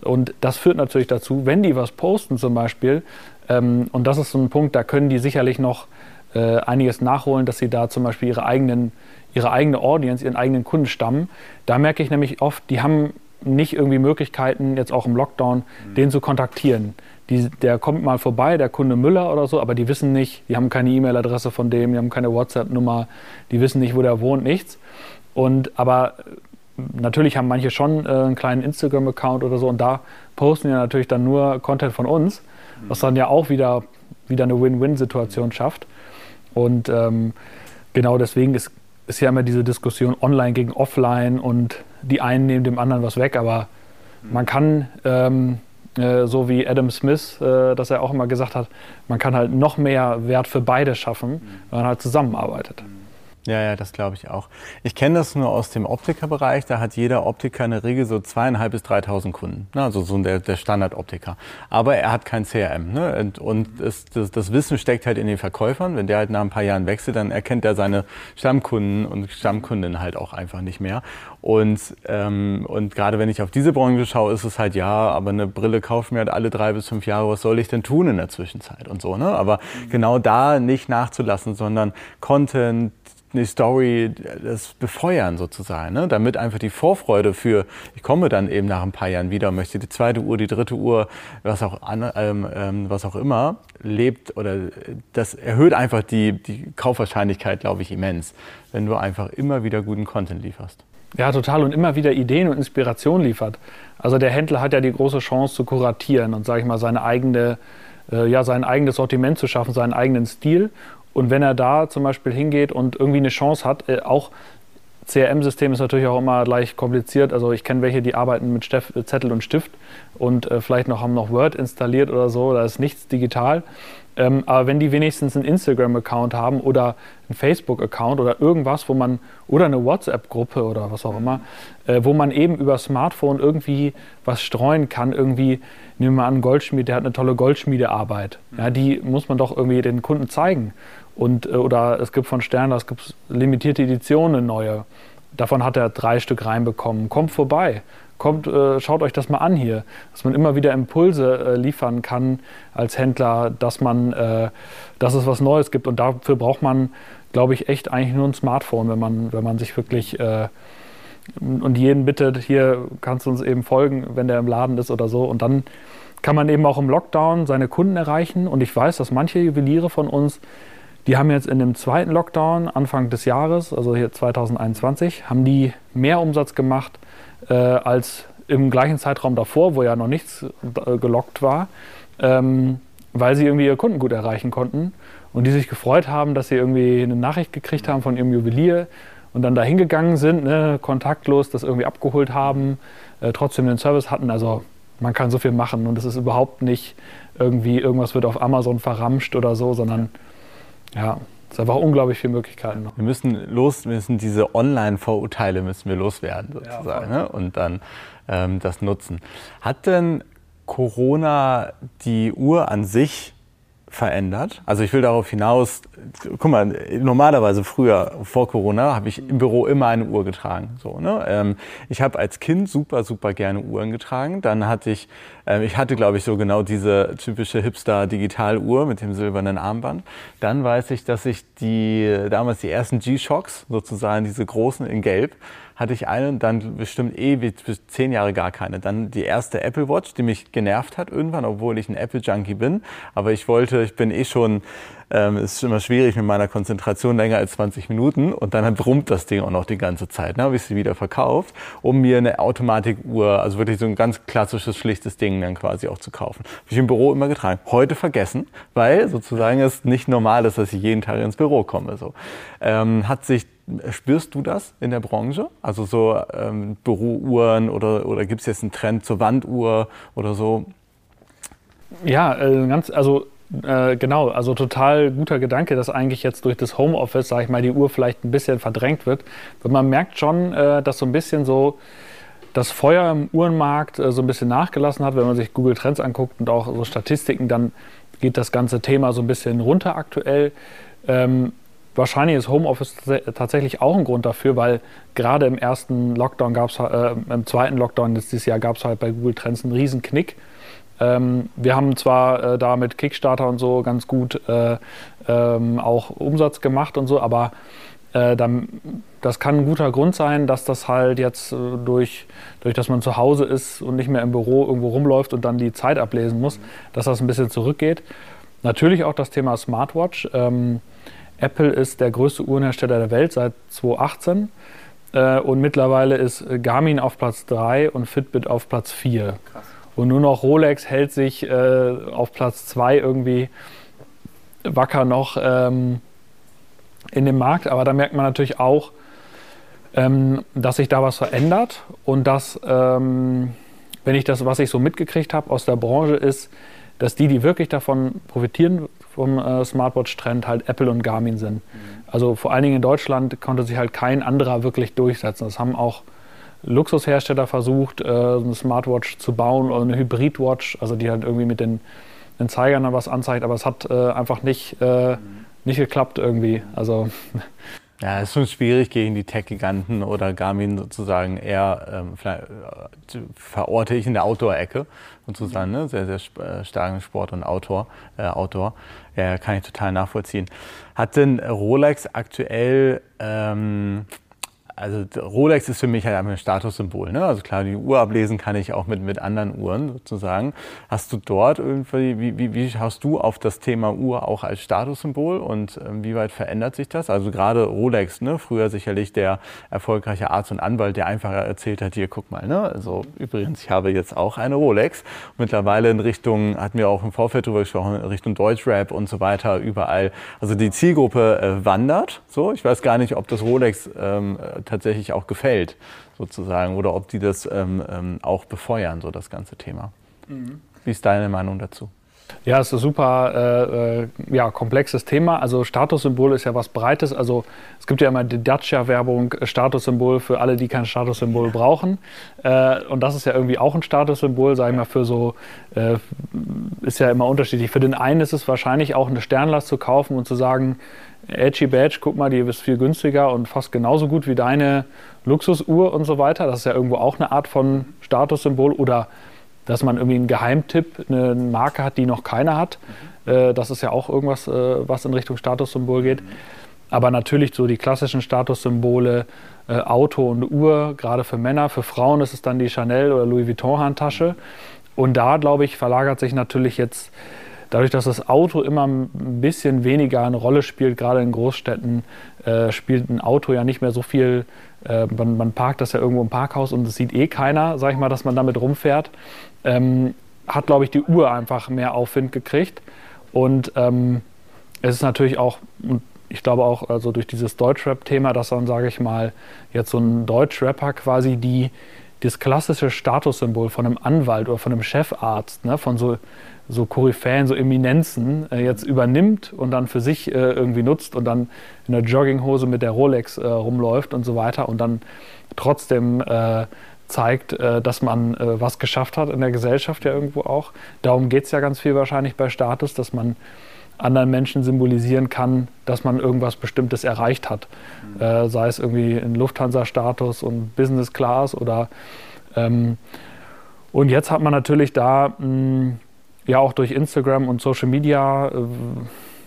A: Und das führt natürlich dazu, wenn die was posten zum Beispiel, ähm, und das ist so ein Punkt, da können die sicherlich noch äh, einiges nachholen, dass sie da zum Beispiel ihre, eigenen, ihre eigene Audience, ihren eigenen Kunden stammen. Da merke ich nämlich oft, die haben nicht irgendwie Möglichkeiten, jetzt auch im Lockdown, mhm. den zu kontaktieren die, der kommt mal vorbei, der Kunde Müller oder so, aber die wissen nicht, die haben keine E-Mail-Adresse von dem, die haben keine WhatsApp-Nummer, die wissen nicht, wo der wohnt, nichts. Und aber natürlich haben manche schon äh, einen kleinen Instagram-Account oder so und da posten ja natürlich dann nur Content von uns, was dann ja auch wieder, wieder eine Win-Win-Situation schafft. Und ähm, genau deswegen ist, ist ja immer diese Diskussion online gegen offline und die einen nehmen dem anderen was weg, aber man kann ähm, äh, so wie Adam Smith, äh, dass er auch immer gesagt hat, man kann halt noch mehr Wert für beide schaffen, wenn man halt zusammenarbeitet.
B: Ja, ja, das glaube ich auch. Ich kenne das nur aus dem Optikerbereich. Da hat jeder Optiker in der Regel so zweieinhalb bis 3.000 Kunden. Ne? Also so der, der Standard-Optiker. Aber er hat kein CRM. Ne? Und, und es, das, das, Wissen steckt halt in den Verkäufern. Wenn der halt nach ein paar Jahren wechselt, dann erkennt er seine Stammkunden und Stammkundinnen halt auch einfach nicht mehr. Und, ähm, und gerade wenn ich auf diese Branche schaue, ist es halt, ja, aber eine Brille kaufen wir halt alle drei bis fünf Jahre. Was soll ich denn tun in der Zwischenzeit und so. Ne? Aber mhm. genau da nicht nachzulassen, sondern Content, eine Story, das befeuern sozusagen, ne? damit einfach die Vorfreude für, ich komme dann eben nach ein paar Jahren wieder möchte die zweite Uhr, die dritte Uhr, was auch, an, ähm, ähm, was auch immer, lebt oder das erhöht einfach die, die Kaufwahrscheinlichkeit, glaube ich, immens, wenn du einfach immer wieder guten Content lieferst.
A: Ja, total und immer wieder Ideen und Inspiration liefert. Also der Händler hat ja die große Chance zu kuratieren und, sage ich mal, seine eigene, äh, ja, sein eigenes Sortiment zu schaffen, seinen eigenen Stil und wenn er da zum Beispiel hingeht und irgendwie eine Chance hat, äh, auch CRM-System ist natürlich auch immer gleich kompliziert. Also ich kenne welche, die arbeiten mit Steff, Zettel und Stift und äh, vielleicht noch haben noch Word installiert oder so. Da ist nichts digital. Ähm, aber wenn die wenigstens einen Instagram-Account haben oder einen Facebook-Account oder irgendwas, wo man, oder eine WhatsApp-Gruppe oder was auch immer, äh, wo man eben über Smartphone irgendwie was streuen kann, irgendwie, nehmen wir mal an, einen Goldschmied, der hat eine tolle Goldschmiedearbeit. Ja, die muss man doch irgendwie den Kunden zeigen. Und, äh, oder es gibt von Stern, es gibt limitierte Editionen neue. Davon hat er drei Stück reinbekommen. Kommt vorbei kommt, äh, schaut euch das mal an hier, dass man immer wieder Impulse äh, liefern kann als Händler, dass man, äh, dass es was Neues gibt und dafür braucht man, glaube ich, echt eigentlich nur ein Smartphone, wenn man, wenn man sich wirklich äh, und jeden bittet, hier kannst du uns eben folgen, wenn der im Laden ist oder so und dann kann man eben auch im Lockdown seine Kunden erreichen und ich weiß, dass manche Juweliere von uns die haben jetzt in dem zweiten Lockdown Anfang des Jahres, also hier 2021, haben die mehr Umsatz gemacht äh, als im gleichen Zeitraum davor, wo ja noch nichts äh, gelockt war, ähm, weil sie irgendwie ihre Kunden gut erreichen konnten und die sich gefreut haben, dass sie irgendwie eine Nachricht gekriegt haben von ihrem Juwelier und dann da hingegangen sind, ne, kontaktlos das irgendwie abgeholt haben, äh, trotzdem den Service hatten. Also man kann so viel machen und es ist überhaupt nicht irgendwie, irgendwas wird auf Amazon verramscht oder so, sondern ja, es ist einfach unglaublich viele Möglichkeiten noch.
B: Wir müssen los, müssen diese Online-Vorurteile müssen wir loswerden sozusagen ja, ne? und dann ähm, das nutzen. Hat denn Corona die Uhr an sich verändert. Also ich will darauf hinaus, guck mal, normalerweise früher, vor Corona, habe ich im Büro immer eine Uhr getragen. So, ne? Ähm, ich habe als Kind super, super gerne Uhren getragen. Dann hatte ich, äh, ich hatte glaube ich so genau diese typische Hipster-Digitaluhr mit dem silbernen Armband. Dann weiß ich, dass ich die, damals die ersten G-Shocks, sozusagen diese großen in Gelb, hatte ich eine dann bestimmt ewig, bis zehn Jahre gar keine. Dann die erste Apple Watch, die mich genervt hat irgendwann, obwohl ich ein Apple Junkie bin. Aber ich wollte, ich bin eh schon ähm, ist immer schwierig mit meiner Konzentration länger als 20 Minuten und dann brummt das Ding auch noch die ganze Zeit. Dann habe ich sie wieder verkauft, um mir eine Automatikuhr, also wirklich so ein ganz klassisches, schlichtes Ding dann quasi auch zu kaufen. Habe ich im Büro immer getragen. Heute vergessen, weil sozusagen es nicht normal ist, dass ich jeden Tag ins Büro komme. So. Ähm, hat sich Spürst du das in der Branche? Also so ähm, Bürouhren oder, oder gibt es jetzt einen Trend zur Wanduhr oder so?
A: Ja, äh, ganz, also äh, genau, also total guter Gedanke, dass eigentlich jetzt durch das Homeoffice, sage ich mal, die Uhr vielleicht ein bisschen verdrängt wird. Und man merkt schon, äh, dass so ein bisschen so das Feuer im Uhrenmarkt äh, so ein bisschen nachgelassen hat. Wenn man sich Google Trends anguckt und auch so Statistiken, dann geht das ganze Thema so ein bisschen runter aktuell. Ähm, wahrscheinlich ist Homeoffice tatsächlich auch ein Grund dafür, weil gerade im ersten Lockdown gab es, äh, im zweiten Lockdown dieses Jahr gab es halt bei Google Trends einen riesen Knick. Ähm, wir haben zwar äh, da mit Kickstarter und so ganz gut äh, ähm, auch Umsatz gemacht und so, aber äh, das kann ein guter Grund sein, dass das halt jetzt äh, durch, durch, dass man zu Hause ist und nicht mehr im Büro irgendwo rumläuft und dann die Zeit ablesen muss, dass das ein bisschen zurückgeht. Natürlich auch das Thema Smartwatch. Ähm, Apple ist der größte Uhrenhersteller der Welt seit 2018 äh, und mittlerweile ist Garmin auf Platz 3 und Fitbit auf Platz 4. Krass. Und nur noch Rolex hält sich äh, auf Platz 2 irgendwie wacker noch ähm, in dem Markt. Aber da merkt man natürlich auch, ähm, dass sich da was verändert und dass, ähm, wenn ich das, was ich so mitgekriegt habe aus der Branche, ist, dass die, die wirklich davon profitieren vom äh, Smartwatch-Trend, halt Apple und Garmin sind. Mhm. Also vor allen Dingen in Deutschland konnte sich halt kein anderer wirklich durchsetzen. Das haben auch Luxushersteller versucht, äh, eine Smartwatch zu bauen oder eine Hybridwatch, also die halt irgendwie mit den, den Zeigern dann was anzeigt, aber es hat äh, einfach nicht, äh, nicht geklappt irgendwie. Also
B: ja, es ist schon schwierig gegen die Tech-Giganten oder Garmin sozusagen eher ähm, äh, verorte ich in der Outdoor-Ecke sozusagen, ne? sehr, sehr äh, starken Sport und Outdoor. Äh, Outdoor. Ja, kann ich total nachvollziehen. Hat denn Rolex aktuell ähm, also Rolex ist für mich halt einfach ein Statussymbol. Ne? Also klar, die Uhr ablesen kann ich auch mit, mit anderen Uhren sozusagen. Hast du dort irgendwie, wie, wie, wie schaust du auf das Thema Uhr auch als Statussymbol und ähm, wie weit verändert sich das? Also gerade Rolex, ne? früher sicherlich der erfolgreiche Arzt und Anwalt, der einfach erzählt hat, hier guck mal, ne? also übrigens, ich habe jetzt auch eine Rolex. Mittlerweile in Richtung, hatten wir auch im Vorfeld drüber gesprochen, in Richtung Deutschrap und so weiter, überall. Also die Zielgruppe äh, wandert. So, ich weiß gar nicht, ob das Rolex ähm, tatsächlich auch gefällt, sozusagen, oder ob die das ähm, ähm, auch befeuern, so das ganze Thema. Mhm. Wie ist deine Meinung dazu?
A: Ja, es ist ein super äh, äh, ja, komplexes Thema. Also Statussymbol ist ja was Breites. Also es gibt ja immer die Dacia-Werbung, äh, Statussymbol für alle, die kein Statussymbol brauchen. Äh, und das ist ja irgendwie auch ein Statussymbol, sage ich mal, für so, äh, ist ja immer unterschiedlich. Für den einen ist es wahrscheinlich auch eine Sternlast zu kaufen und zu sagen, Edgy Badge, guck mal, die ist viel günstiger und fast genauso gut wie deine Luxusuhr und so weiter. Das ist ja irgendwo auch eine Art von Statussymbol oder dass man irgendwie einen Geheimtipp, eine Marke hat, die noch keiner hat. Mhm. Äh, das ist ja auch irgendwas, äh, was in Richtung Statussymbol geht. Mhm. Aber natürlich so die klassischen Statussymbole, äh, Auto und Uhr, gerade für Männer. Für Frauen ist es dann die Chanel oder Louis Vuitton Handtasche. Und da, glaube ich, verlagert sich natürlich jetzt dadurch, dass das Auto immer ein bisschen weniger eine Rolle spielt, gerade in Großstädten, äh, spielt ein Auto ja nicht mehr so viel. Äh, man, man, parkt das ja irgendwo im Parkhaus und es sieht eh keiner, sag ich mal, dass man damit rumfährt ähm, hat, glaube ich, die Uhr einfach mehr Aufwind gekriegt. Und ähm, es ist natürlich auch, ich glaube auch also durch dieses Deutschrap-Thema, dass dann, sage ich mal, jetzt so ein Deutschrapper quasi die, das klassische Statussymbol von einem Anwalt oder von einem Chefarzt, ne, von so, so Koryphäen, so Eminenzen äh, jetzt übernimmt und dann für sich äh, irgendwie nutzt und dann in der Jogginghose mit der Rolex äh, rumläuft und so weiter und dann trotzdem äh, zeigt, äh, dass man äh, was geschafft hat in der Gesellschaft ja irgendwo auch. Darum geht es ja ganz viel wahrscheinlich bei Status, dass man anderen Menschen symbolisieren kann, dass man irgendwas Bestimmtes erreicht hat. Mhm. Sei es irgendwie ein Lufthansa-Status und Business Class oder ähm, und jetzt hat man natürlich da mh, ja auch durch Instagram und Social Media äh,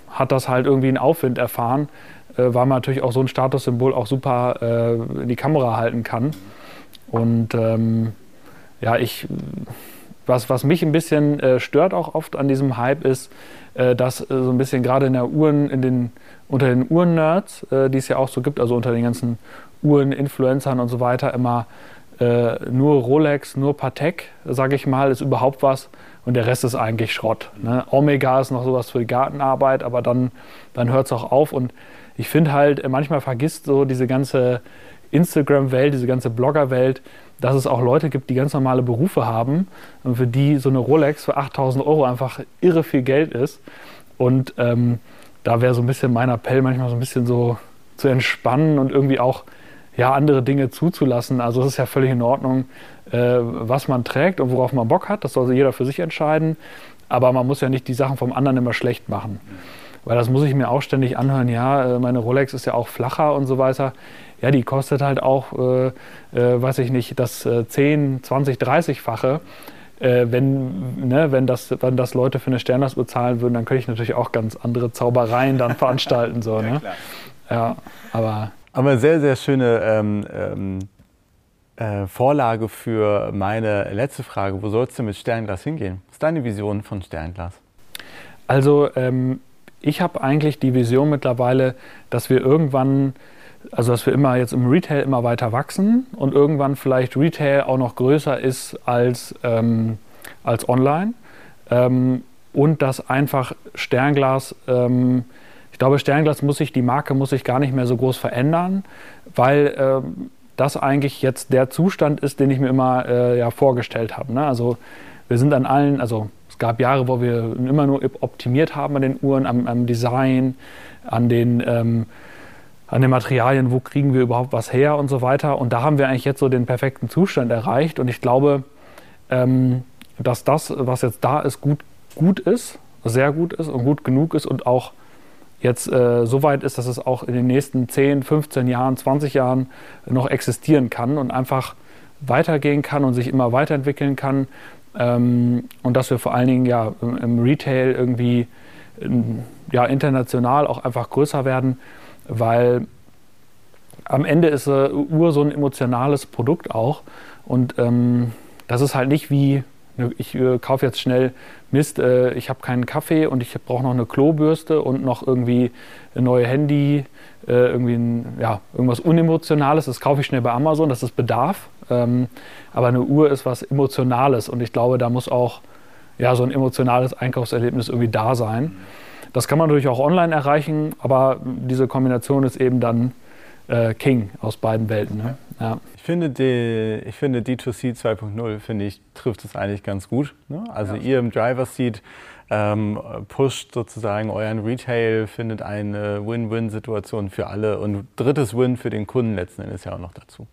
A: hat das halt irgendwie einen Aufwind erfahren, äh, weil man natürlich auch so ein Statussymbol auch super äh, in die Kamera halten kann. Und ähm, ja, ich, was, was mich ein bisschen äh, stört auch oft an diesem Hype ist, äh, dass äh, so ein bisschen gerade in der Uhren, in den, unter den Uhren-Nerds, die es ja auch so gibt, also unter den ganzen Uhren-Influencern und so weiter, immer nur Rolex, nur Patek, sage ich mal, ist überhaupt was und der Rest ist eigentlich Schrott. Ne? Omega ist noch sowas für die Gartenarbeit, aber dann, dann hört es auch auf und ich finde halt, äh, manchmal vergisst so diese ganze Instagram-Welt, diese ganze Blogger-Welt, dass es auch Leute gibt, die ganz normale Berufe haben, für die so eine Rolex für 8000 Euro einfach irre viel Geld ist. Und ähm, da wäre so ein bisschen mein Appell, manchmal so ein bisschen so zu entspannen und irgendwie auch ja, andere Dinge zuzulassen. Also es ist ja völlig in Ordnung, äh, was man trägt und worauf man Bock hat. Das soll jeder für sich entscheiden. Aber man muss ja nicht die Sachen vom anderen immer schlecht machen. Weil das muss ich mir auch ständig anhören. Ja, äh, meine Rolex ist ja auch flacher und so weiter ja, die kostet halt auch, äh, äh, weiß ich nicht, das äh, 10, 20, 30-fache. Äh, wenn, ne, wenn, das, wenn das Leute für eine Sternlast zahlen würden, dann könnte ich natürlich auch ganz andere Zaubereien dann veranstalten. So, ne? ja, aber.
B: Aber sehr, sehr schöne ähm, ähm, äh, Vorlage für meine letzte Frage. Wo sollst du mit Sternglas hingehen? Was ist deine Vision von Sternglas?
A: Also, ähm, ich habe eigentlich die Vision mittlerweile, dass wir irgendwann also dass wir immer jetzt im Retail immer weiter wachsen und irgendwann vielleicht Retail auch noch größer ist als, ähm, als online. Ähm, und dass einfach Sternglas, ähm, ich glaube, Sternglas muss sich, die Marke muss sich gar nicht mehr so groß verändern, weil ähm, das eigentlich jetzt der Zustand ist, den ich mir immer äh, ja, vorgestellt habe. Ne? Also wir sind an allen, also es gab Jahre, wo wir immer nur optimiert haben an den Uhren, am, am Design, an den ähm, an den Materialien, wo kriegen wir überhaupt was her und so weiter. Und da haben wir eigentlich jetzt so den perfekten Zustand erreicht. Und ich glaube, ähm, dass das, was jetzt da ist, gut, gut ist, sehr gut ist und gut genug ist und auch jetzt äh, so weit ist, dass es auch in den nächsten 10, 15 Jahren, 20 Jahren noch existieren kann und einfach weitergehen kann und sich immer weiterentwickeln kann. Ähm, und dass wir vor allen Dingen ja im Retail irgendwie ja, international auch einfach größer werden weil am Ende ist äh, Uhr so ein emotionales Produkt auch. Und ähm, das ist halt nicht wie, ich äh, kaufe jetzt schnell Mist, äh, ich habe keinen Kaffee und ich brauche noch eine Klobürste und noch irgendwie ein neues Handy, äh, irgendwie ein, ja, irgendwas Unemotionales, das kaufe ich schnell bei Amazon, das ist Bedarf. Ähm, aber eine Uhr ist was Emotionales und ich glaube, da muss auch ja, so ein emotionales Einkaufserlebnis irgendwie da sein. Das kann man natürlich auch online erreichen, aber diese Kombination ist eben dann äh, King aus beiden Welten. Ne?
B: Ja. Ich finde, die, ich finde D2C 2.0 finde ich trifft es eigentlich ganz gut. Ne? Also ja. ihr im Driver Seat ähm, pusht sozusagen euren Retail, findet eine Win-Win-Situation für alle und drittes Win für den Kunden letzten Endes ja auch noch dazu.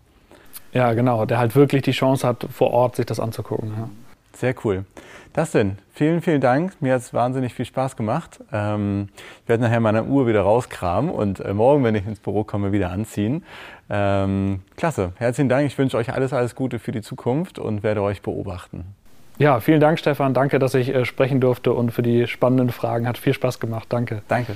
A: Ja, genau, der halt wirklich die Chance hat, vor Ort sich das anzugucken. Ja.
B: Sehr cool. Dustin, vielen, vielen Dank. Mir hat es wahnsinnig viel Spaß gemacht. Ähm, ich werde nachher meine Uhr wieder rauskramen und äh, morgen, wenn ich ins Büro komme, wieder anziehen. Ähm, klasse. Herzlichen Dank. Ich wünsche euch alles, alles Gute für die Zukunft und werde euch beobachten.
A: Ja, vielen Dank, Stefan. Danke, dass ich äh, sprechen durfte und für die spannenden Fragen. Hat viel Spaß gemacht. Danke.
B: Danke.